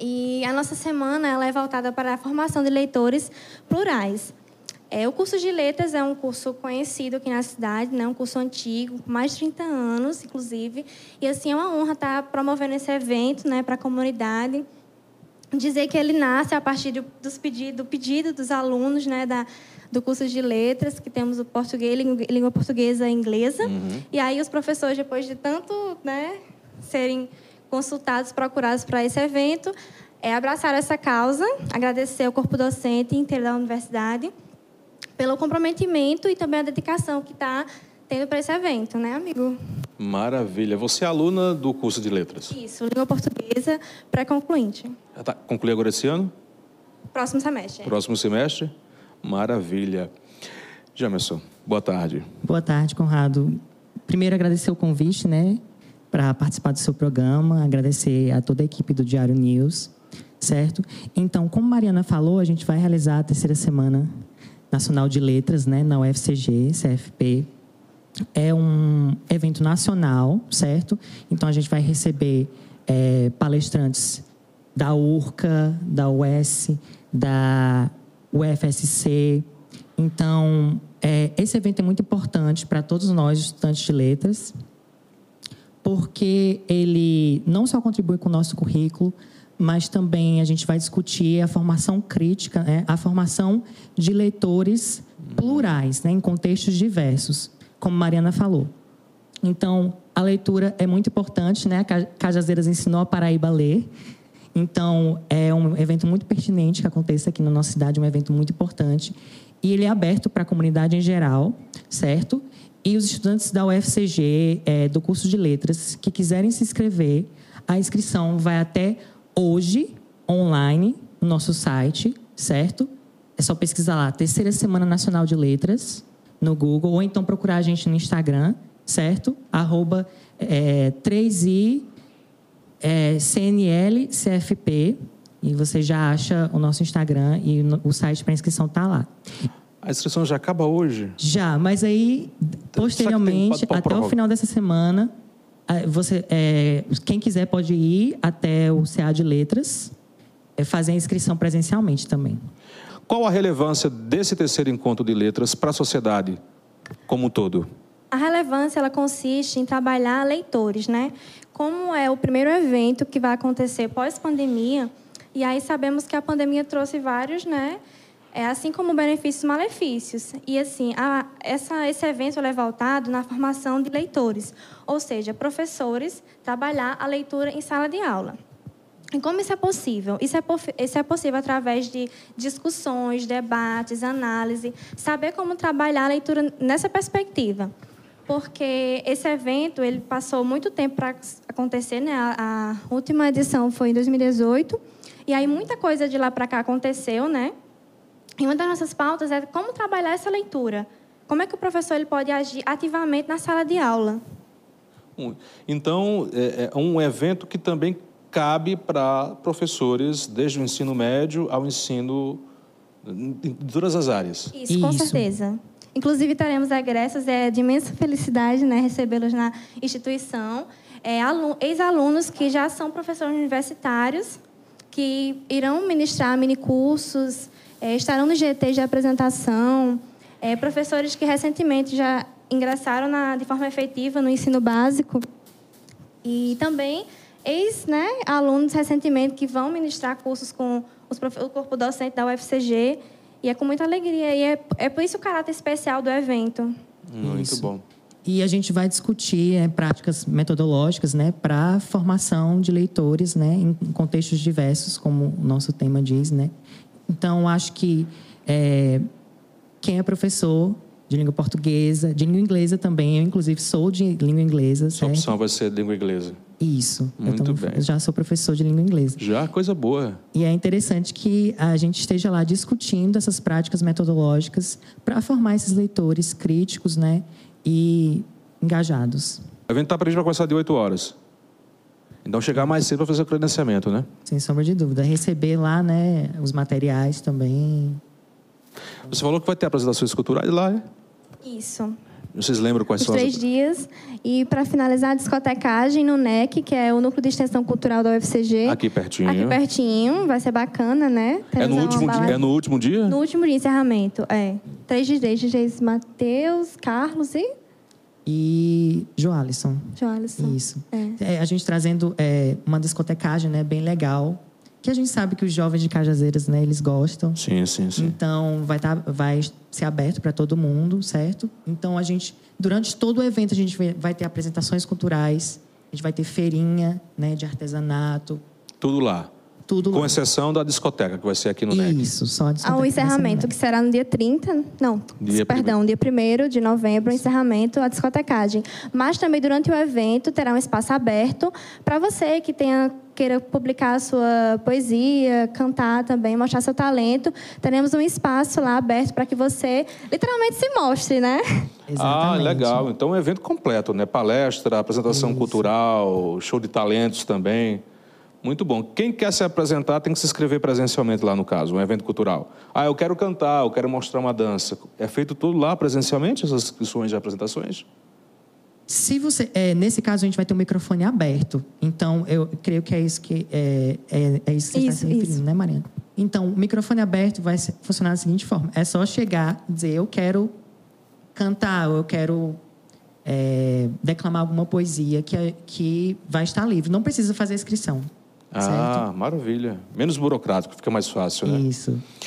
E a nossa semana ela é voltada para a formação de leitores plurais. É, o curso de letras é um curso conhecido aqui na cidade, né? um curso antigo, mais de 30 anos, inclusive. E assim é uma honra estar promovendo esse evento né, para a comunidade. Dizer que ele nasce a partir do, dos pedido, do pedido dos alunos né, da, do curso de letras, que temos o português, língua portuguesa e inglesa. Uhum. E aí os professores, depois de tanto né, serem consultados, procurados para esse evento, é abraçar essa causa, agradecer ao corpo docente inteiro da universidade pelo comprometimento e também a dedicação que está tendo para esse evento, né, amigo? Maravilha. Você é aluna do curso de letras? Isso, língua portuguesa pré-concluinte. Tá, concluir agora esse ano? Próximo semestre. Próximo semestre? Maravilha. Jamerson, boa tarde. Boa tarde, Conrado. Primeiro, agradecer o convite, né, para participar do seu programa, agradecer a toda a equipe do Diário News, certo? Então, como Mariana falou, a gente vai realizar a terceira semana nacional de letras, né, na UFCG, CFP. É um evento nacional, certo? Então, a gente vai receber é, palestrantes da URCA, da UES, da UFSC. Então, é, esse evento é muito importante para todos nós, estudantes de letras, porque ele não só contribui com o nosso currículo, mas também a gente vai discutir a formação crítica, né? a formação de leitores plurais, né? em contextos diversos, como Mariana falou. Então, a leitura é muito importante, né? A Cajazeiras ensinou a Paraíba a ler. Então, é um evento muito pertinente que aconteça aqui na nossa cidade, um evento muito importante. E ele é aberto para a comunidade em geral, certo? E os estudantes da UFCG, é, do curso de letras, que quiserem se inscrever, a inscrição vai até hoje, online, no nosso site, certo? É só pesquisar lá, Terceira Semana Nacional de Letras, no Google, ou então procurar a gente no Instagram, certo? Arroba é, 3i é, e você já acha o nosso Instagram e o site para inscrição está lá. A inscrição já acaba hoje? Já, mas aí, posteriormente, tem, até o final dessa semana, você, é, quem quiser pode ir até o CA de Letras, é, fazer a inscrição presencialmente também. Qual a relevância desse terceiro encontro de letras para a sociedade como um todo? A relevância ela consiste em trabalhar leitores, né? Como é o primeiro evento que vai acontecer pós-pandemia, e aí sabemos que a pandemia trouxe vários, né? É, assim como benefícios e malefícios. E assim, a, essa, esse evento é voltado na formação de leitores, ou seja, professores trabalhar a leitura em sala de aula. E como isso é possível? Isso é, isso é possível através de discussões, debates, análise, saber como trabalhar a leitura nessa perspectiva. Porque esse evento ele passou muito tempo para acontecer, né? A, a última edição foi em 2018, e aí muita coisa de lá para cá aconteceu, né? E uma das nossas pautas é como trabalhar essa leitura. Como é que o professor ele pode agir ativamente na sala de aula? Então, é, é um evento que também cabe para professores, desde o ensino médio ao ensino de todas as áreas. Isso, Isso. com certeza. Inclusive, teremos egressos, é de imensa felicidade né, recebê-los na instituição. É, Ex-alunos que já são professores universitários, que irão ministrar minicursos, é, estarão no GT de apresentação, é, professores que recentemente já ingressaram na, de forma efetiva no ensino básico e também ex-alunos né, recentemente que vão ministrar cursos com os, o corpo docente da UFCG e é com muita alegria e é, é por isso o caráter especial do evento. Muito isso. bom. E a gente vai discutir é, práticas metodológicas né, para a formação de leitores né, em contextos diversos, como o nosso tema diz, né, então, acho que é, quem é professor de língua portuguesa, de língua inglesa também, eu inclusive sou de língua inglesa. Sua certo? opção vai ser língua inglesa. Isso. Muito eu bem. Eu já sou professor de língua inglesa. Já, coisa boa. E é interessante que a gente esteja lá discutindo essas práticas metodológicas para formar esses leitores críticos, né, e engajados. O evento está previsto para começar de 8 horas. Então chegar mais cedo para fazer o credenciamento, né? Sem sombra de dúvida. Receber lá, né, os materiais também. Você falou que vai ter apresentações culturais lá, né? Isso. Vocês lembram quais Os são três as... dias. E para finalizar a discotecagem no NEC, que é o Núcleo de Extensão Cultural da UFCG. Aqui pertinho. Aqui pertinho, vai ser bacana, né? É no, último dia, é no último dia? No último dia, encerramento, é. Três DJs, DJs Matheus, Carlos e E Joalisson. Joalisson. Isso. É. É, a gente trazendo é, uma discotecagem né, bem legal, que a gente sabe que os jovens de Cajazeiras, né, eles gostam. Sim, sim, sim. Então, vai, tá, vai ser aberto para todo mundo, certo? Então, a gente, durante todo o evento, a gente vai- vai ter apresentações culturais, a gente vai ter feirinha né, de artesanato, Tudo lá. Tudo Com lá. exceção da discoteca, que vai ser aqui no NEC. Isso, só a discoteca Ao Ah, encerramento, NEC. que será no dia 30, não, Dia perdão, dia 1 de novembro, o encerramento, a discotecagem. Mas também durante o evento terá um espaço aberto para você que tenha queira publicar a sua poesia, cantar também, mostrar seu talento. Teremos um espaço lá aberto para que você literalmente se mostre, né? Ah, Exatamente. legal. Então é um evento completo, né? Palestra, apresentação cultural, show de talentos também. Muito bom. Quem quer se apresentar tem que se inscrever presencialmente lá no caso, um evento cultural. Ah, eu quero cantar, eu quero mostrar uma dança. É feito tudo lá presencialmente, essas inscrições de apresentações? Se você, é, nesse caso, a gente vai ter um microfone aberto. Então, eu creio que é isso que é, é, é isso que você está se referindo, isso. né, Mariana? Então, o microfone aberto vai funcionar da seguinte forma: é só chegar e dizer, eu quero cantar, eu quero é, declamar alguma poesia que, que vai estar livre. Não precisa fazer inscrição. Ah, maravilha. Menos burocrático, fica mais fácil, né? Isso.